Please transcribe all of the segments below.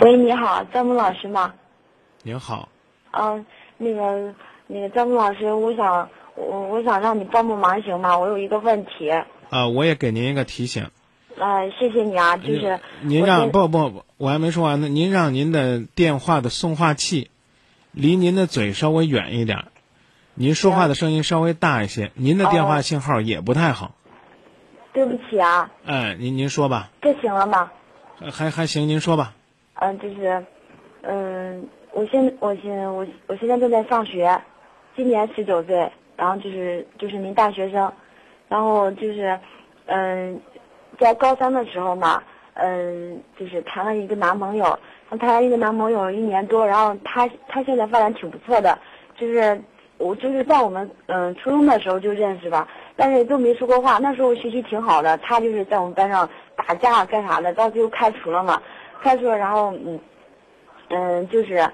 喂，你好，张萌老师吗？您好，嗯、那个那个张萌老师，我想我我想让你帮帮忙行吗？我有一个问题，啊，我也给您一个提醒，呃，谢谢你啊，就是您让不不不，我还没说完呢。您让您的电话的送话器离您的嘴稍微远一点，您说话的声音稍微大一些，您的电话哦信号也不太好。对不起啊，哎，您您说吧，这行了吗？呃还还行，您说吧。嗯、就是，嗯、我现我现我我现在正在上学，今年十九岁，然后就是就是您大学生，然后就是，嗯、在高三的时候嘛，嗯、就是谈了一个男朋友，然后谈了一个男朋友一年多，然后他他现在发展挺不错的，就是我就是在我们嗯、初中的时候就认识吧，但是都没说过话。那时候学习挺好的，他就是在我们班上打架干啥的，到最后开除了嘛，他说，然后嗯嗯就是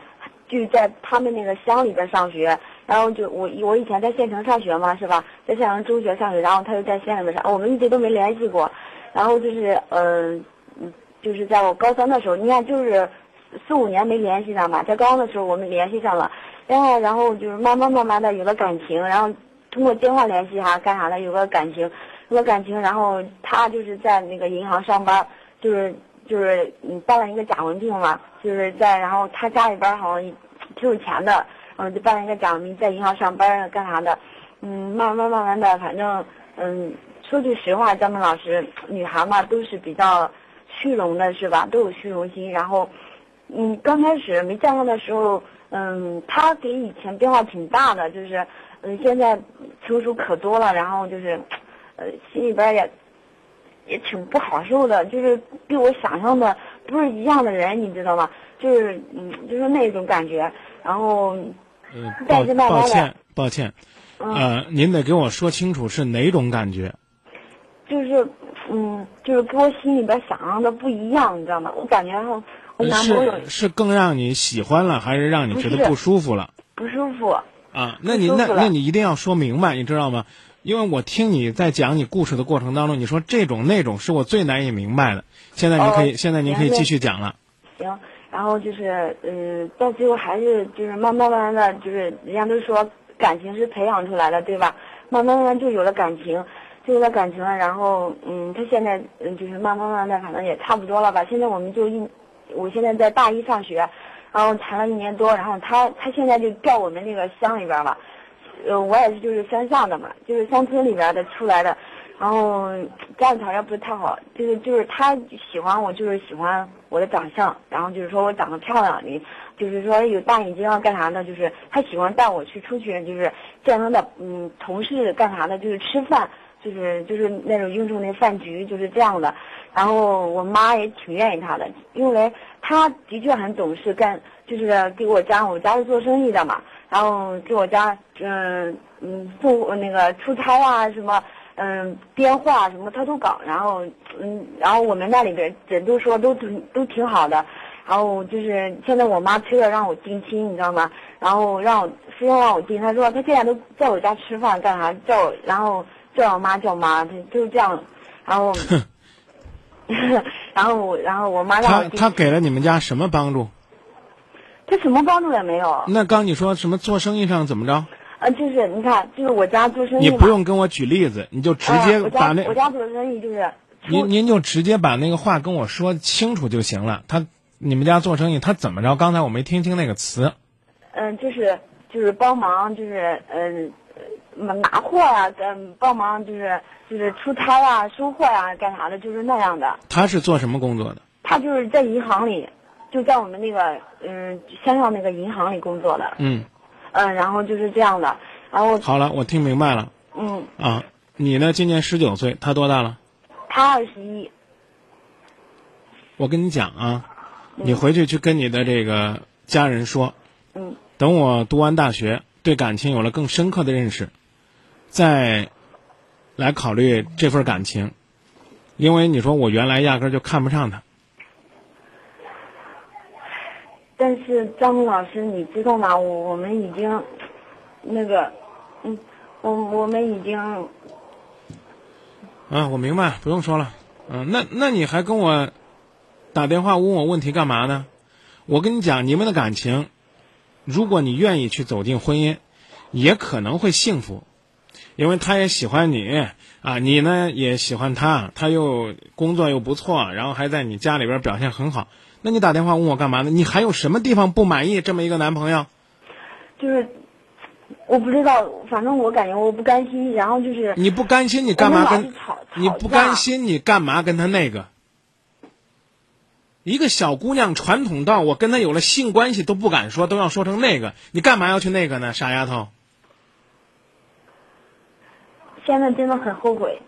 就在他们那个乡里边上学，然后就我我以前在县城上学嘛，是吧？在县城中学上学，然后他就在县里边上，我们一直都没联系过。然后就是嗯嗯，就是在我高三的时候，你看就是四五年没联系上嘛，在高中的时候我们联系上了，然后然后就是慢慢慢慢的有了感情，然后通过电话联系哈干啥的有个感情，有个感情，然后他就是在那个银行上班，就是就是嗯办了一个假文凭嘛，就是在然后他家里边好像挺有钱的，然后就办了一个假文凭，在银行上班干啥的，嗯慢慢慢慢的反正嗯说句实话，张明老师，女孩嘛都是比较虚荣的是吧？都有虚荣心，然后嗯刚开始没见过的时候，嗯他给以前变化挺大的，就是嗯现在成熟可多了，然后就是呃心里边也。也挺不好受的，就是跟我想象的不是一样的人，你知道吗？就是嗯，就是那种感觉。然后，呃，但抱歉抱歉，嗯，呃，您得给我说清楚是哪种感觉。就是嗯，就是跟我心里边想象的不一样，你知道吗？我感觉我我男朋友是是更让你喜欢了，还是让你觉得不舒服了？不舒服。啊，那你那那你一定要说明白，你知道吗？因为我听你在讲你故事的过程当中，你说这种那种是我最难以明白的。现在您可以，哦现在您可以继续讲了。行，然后就是，呃，到最后还是就是慢慢慢慢的就是，人家都说感情是培养出来的，对吧？慢慢慢慢就有了感情，就有了感情了。然后，嗯，他现在，嗯，就是慢慢慢慢的，反正也差不多了吧。现在我们就一，我现在在大一上学，然后谈了一年多，然后他他现在就调我们那个乡里边了，呃，我也是就是山上的嘛，就是乡村里边的出来的。然后家里条件不是太好，就是就是他喜欢我，就是喜欢我的长相，然后就是说我长得漂亮，你就是说有大眼睛啊干啥的，就是他喜欢带我去出去，就是见他的嗯同事干啥的，就是吃饭，就是就是那种应酬那饭局，就是这样的。然后我妈也挺愿意他的，因为他的确很懂事，干就是给我家，我家是做生意的嘛，然后给我家嗯嗯送那个出差啊什么。嗯，电话什么他都搞，然后嗯，然后我们那里边人都说都挺都挺好的，然后就是现在我妈催着让我定亲，你知道吗？然后让我非要让我定，她说她现在都在我家吃饭干啥，叫我然后叫我妈叫妈，她就是这样，然后 然后我然后我妈让我他他给了你们家什么帮助？他什么帮助也没有，那刚你说什么做生意上怎么着？呃，就是你看，就是我家做生意你，不用跟我举例子，你就直接把那、我家做生意就是您您就直接把那个话跟我说清楚就行了。他你们家做生意，他怎么着？刚才我没听清那个词。嗯，就是就是帮忙，就是嗯呃拿货呀、嗯帮忙就是就是出差啊、收货呀、干啥的，就是那样的。他是做什么工作的？他就是在银行里，就在我们那个嗯乡上那个银行里工作的，嗯，嗯，然后就是这样的，然后好了，我听明白了嗯，啊。你呢？今年十九岁，他多大了？他二十一，我跟你讲啊，你回去去跟你的这个家人说，嗯等我读完大学，对感情有了更深刻的认识，再来考虑这份感情。因为你说我原来压根儿就看不上他，但是张明老师，你知道吗？我我们已经那个，嗯，我我们已经啊，我明白，不用说了。嗯、那那你还跟我打电话问我问题干嘛呢？我跟你讲，你们的感情，如果你愿意去走进婚姻，也可能会幸福，因为他也喜欢你啊，你呢也喜欢他，他又工作又不错，然后还在你家里边表现很好。那你打电话问我干嘛呢？你还有什么地方不满意？这么一个男朋友，就是我不知道，反正我感觉我不甘心，然后就是你不甘心，你干嘛跟你不甘心，你干嘛跟他那个？一个小姑娘传统到我跟他有了性关系都不敢说，都要说成那个，你干嘛要去那个呢？傻丫头，现在真的很后悔。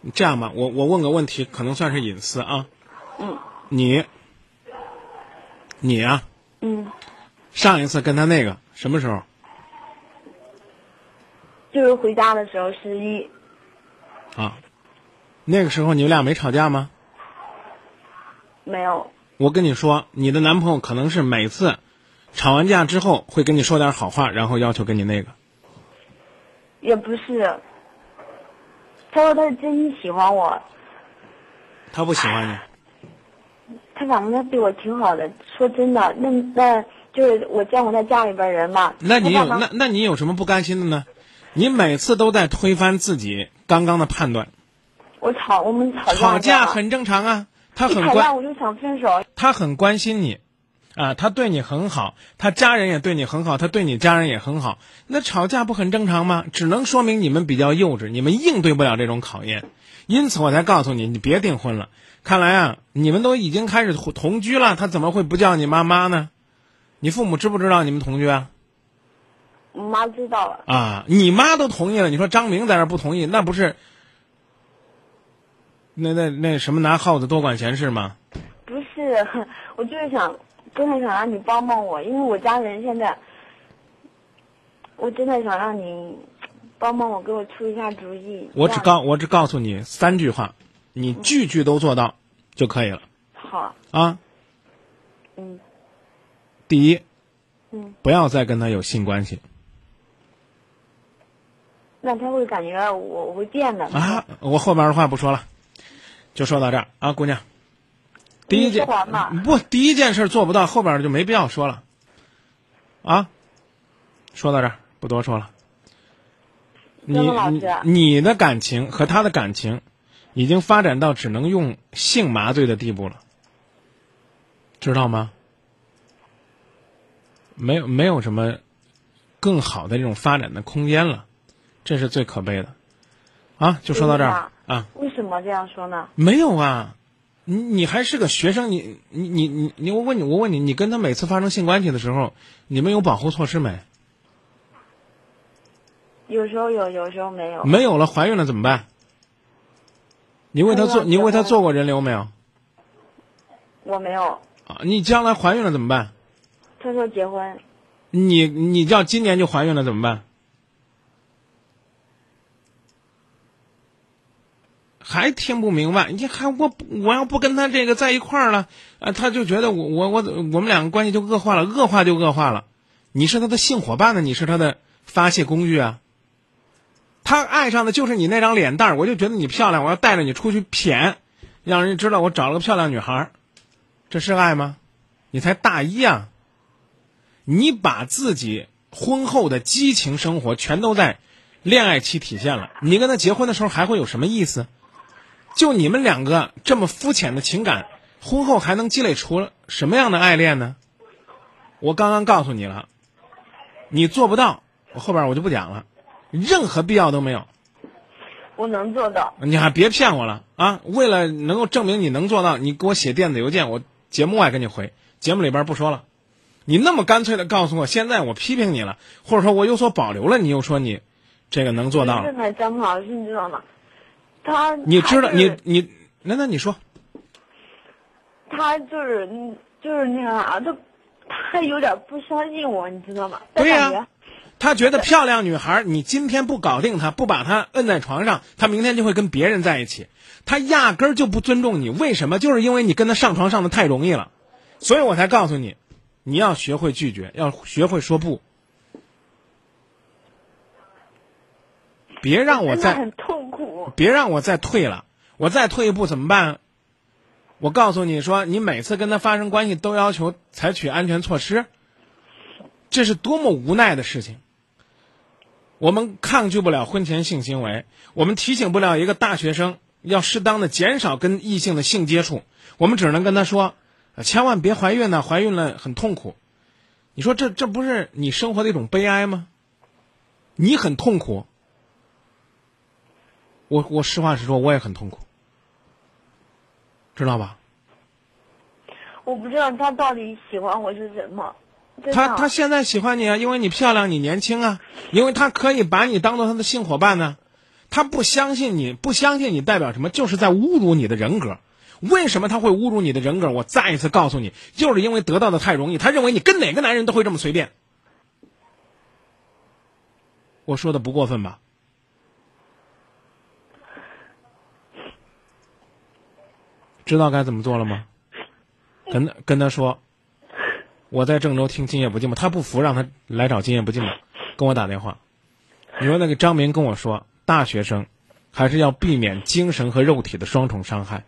你这样吧，我我问个问题，可能算是隐私啊。嗯你，你啊，嗯，上一次跟他那个什么时候？就是回家的时候十一，啊，那个时候你们俩没吵架吗？没有，我跟你说，你的男朋友可能是每次吵完架之后会跟你说点好话，然后要求跟你那个。也不是。他说他是真心喜欢我，他不喜欢你，他反正他对我挺好的。说真的，那那就是我见过他家里边人嘛。那你有那那你有什么不甘心的呢？你每次都在推翻自己刚刚的判断，我吵，我们吵架吵架很正常啊。他一吵架很关，我就想分手。他很关心你，啊，他对你很好，他家人也对你很好，他对你家人也很好。那吵架不很正常吗？只能说明你们比较幼稚，你们应对不了这种考验。因此我才告诉你，你别订婚了。看来啊，你们都已经开始同同居了，他怎么会不叫你妈妈呢？你父母知不知道你们同居啊？我妈知道了，啊，你妈都同意了，你说张明在这不同意，那不是那那那什么拿耗子多管闲事吗？不是，我就是想，真的想让你帮帮我，因为我家人现在，我真的想让你帮帮我，给我出一下主意。我只告我只告诉你三句话，你句句都做到就可以了好，啊。嗯第一，嗯，不要再跟他有性关系那他会感觉我我会变的啊！我后边的话不说了，就说到这儿啊，姑娘。第一件不，第一件事做不到，后边就没必要说了啊。说到这儿，不多说了。你你的感情和他的感情，已经发展到只能用性麻醉的地步了，知道吗？没有没有什么更好的这种发展的空间了，这是最可悲的。啊，就说到这儿啊，为什么这样说呢？没有啊，你你还是个学生，你你你你你，我问你，我问你，你跟他每次发生性关系的时候，你们有保护措施没？有时候有，有时候没有。没有了，怀孕了怎么办？你为他做，你为他做过人流没有？我没有。啊，你将来怀孕了怎么办？他说结婚，你你叫今年就怀孕了怎么办？还听不明白？你还我我要不跟他这个在一块儿了，啊，他就觉得我我我我们两个关系就恶化了，恶化就恶化了。你是他的性伙伴呢，你是他的发泄工具啊。他爱上的就是你那张脸蛋儿，我就觉得你漂亮，我要带着你出去谝，让人家知道我找了个漂亮女孩儿，这是爱吗？你才大一啊！你把自己婚后的激情生活全都在恋爱期体现了，你跟他结婚的时候还会有什么意思？就你们两个这么肤浅的情感，婚后还能积累出什么样的爱恋呢？我刚刚告诉你了，你做不到，我后边我就不讲了，任何必要都没有。我能做到。你还别骗我了啊！为了能够证明你能做到，你给我写电子邮件，我节目外给你回，节目里边不说了。你那么干脆的告诉我，现在我批评你了，或者说我有所保留了，你又说你这个能做到张老师，你知道吗？他你知道就是你你那那你说他就是嗯就是那个啥，他他有点不相信我，你知道吗？对呀他觉他觉得漂亮女孩，你今天不搞定她，不把她摁在床上，她明天就会跟别人在一起。他压根儿就不尊重你，为什么？就是因为你跟他上床上的太容易了，所以我才告诉你，你要学会拒绝，要学会说不。别让我再很痛苦。别让我再退了，我再退一步怎么办？我告诉你说，你每次跟他发生关系都要求采取安全措施，这是多么无奈的事情。我们抗拒不了婚前性行为，我们提醒不了一个大学生要适当的减少跟异性的性接触，我们只能跟他说，千万别怀孕呢，怀孕了很痛苦。你说这这不是你生活的一种悲哀吗？你很痛苦，我我实话实说，我也很痛苦，知道吧？我不知道他到底喜欢我是什么。他他现在喜欢你啊，因为你漂亮，你年轻啊，因为他可以把你当做他的性伙伴呢。他不相信你，不相信你代表什么？就是在侮辱你的人格。为什么他会侮辱你的人格？我再一次告诉你，就是因为得到的太容易，他认为你跟哪个男人都会这么随便。我说的不过分吧？知道该怎么做了吗？跟他跟他说，我在郑州听今夜不寂寞，他不服，让他来找今夜不寂寞，跟我打电话。你说那个张明跟我说，大学生还是要避免精神和肉体的双重伤害。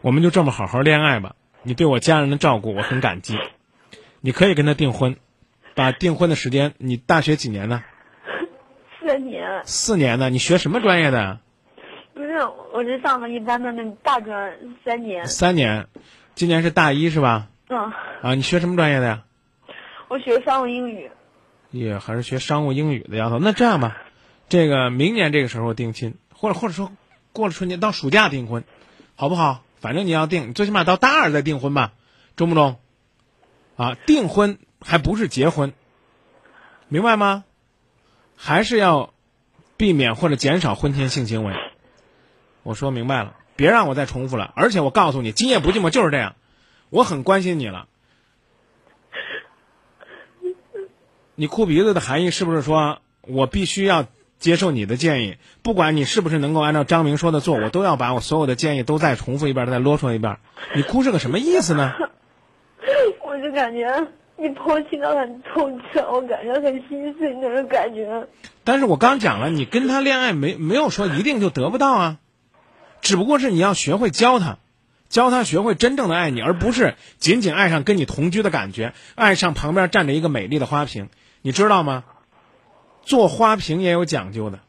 我们就这么好好恋爱吧。你对我家人的照顾，我很感激。你可以跟他订婚，把订婚的时间，你大学几年呢？四年，四年呢？你学什么专业的？不是，我是上的一般的那大专三年。三年，今年是大一是吧？嗯，啊，你学什么专业的呀？我学商务英语。也还是学商务英语的丫头。那这样吧，这个明年这个时候定亲，或者或者说过了春节到暑假订婚，好不好？反正你要订，最起码到大二再订婚吧，中不中？啊，订婚还不是结婚，明白吗？还是要避免或者减少婚前性行为。我说明白了，别让我再重复了。而且我告诉你，今夜不寂寞就是这样，我很关心你了。你哭鼻子的含义是不是说我必须要接受你的建议？不管你是不是能够按照张明说的做，我都要把我所有的建议都再重复一遍，再啰嗦一遍。你哭是个什么意思呢？我就感觉你抛弃的很透彻，我感觉很心碎那种感觉。但是我刚讲了，你跟他恋爱没没有说一定就得不到啊，只不过是你要学会教他，教他学会真正的爱你，而不是仅仅爱上跟你同居的感觉，爱上旁边站着一个美丽的花瓶，你知道吗？做花瓶也有讲究的，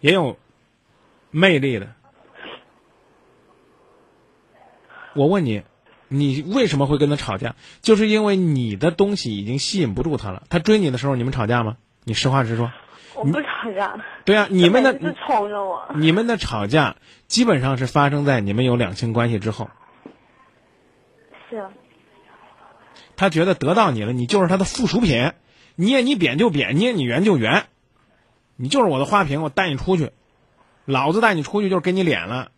也有魅力的。我问你，你为什么会跟他吵架？就是因为你的东西已经吸引不住他了。他追你的时候，你们吵架吗？你实话实说。我不吵架。对啊，你们的着我。你们的吵架基本上是发生在你们有两性关系之后。是。他觉得得到你了，你就是他的附属品，捏你扁就扁，捏你圆就圆，你就是我的花瓶，我带你出去，老子带你出去就是给你脸了，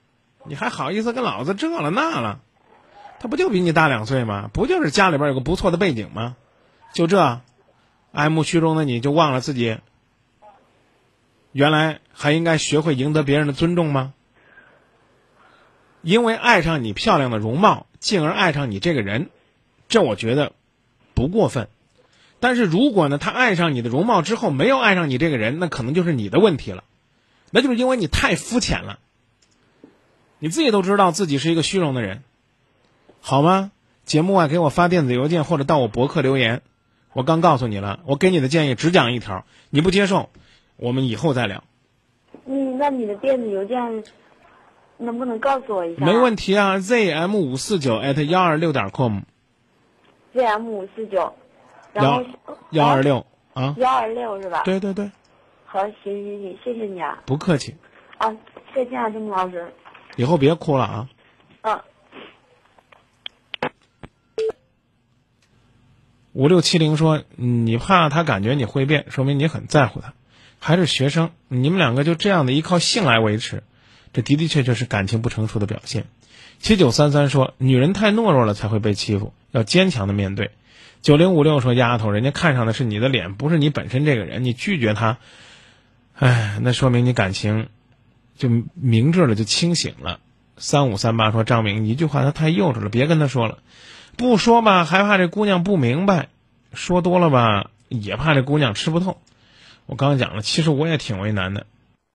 你还好意思跟老子这了那了？他不就比你大两岁吗？不就是家里边有个不错的背景吗？就这，爱慕虚荣的你就忘了自己原来还应该学会赢得别人的尊重吗？因为爱上你漂亮的容貌，进而爱上你这个人，这我觉得不过分。但是如果呢，他爱上你的容貌之后没有爱上你这个人，那可能就是你的问题了，那就是因为你太肤浅了。你自己都知道自己是一个虚荣的人，好吗？节目外给我发电子邮件或者到我博客留言。我刚告诉你了，我给你的建议只讲一条，你不接受，我们以后再聊。嗯，那你的电子邮件能不能告诉我一下？没问题啊，zm 五四九 at 幺二六点 com。zm 五四九，然后幺二六啊，幺二六是吧？对对对，好，行行行，谢谢你啊。不客气。啊，再见啊，钟老师。以后别哭了啊。嗯。五六七零说：“你怕他感觉你会变，说明你很在乎他。还是学生，你们两个就这样的依靠性来维持，这的的确确是感情不成熟的表现。”七九三三说：“女人太懦弱了才会被欺负，要坚强的面对。”九零五六说：“丫头，人家看上的是你的脸，不是你本身这个人，你拒绝他，哎，那说明你感情就明智了，就清醒了。”三五三八说：“张明，一句话他太幼稚了，别跟他说了。”不说吧，还怕这姑娘不明白；说多了吧，也怕这姑娘吃不透。我刚才讲了，其实我也挺为难的。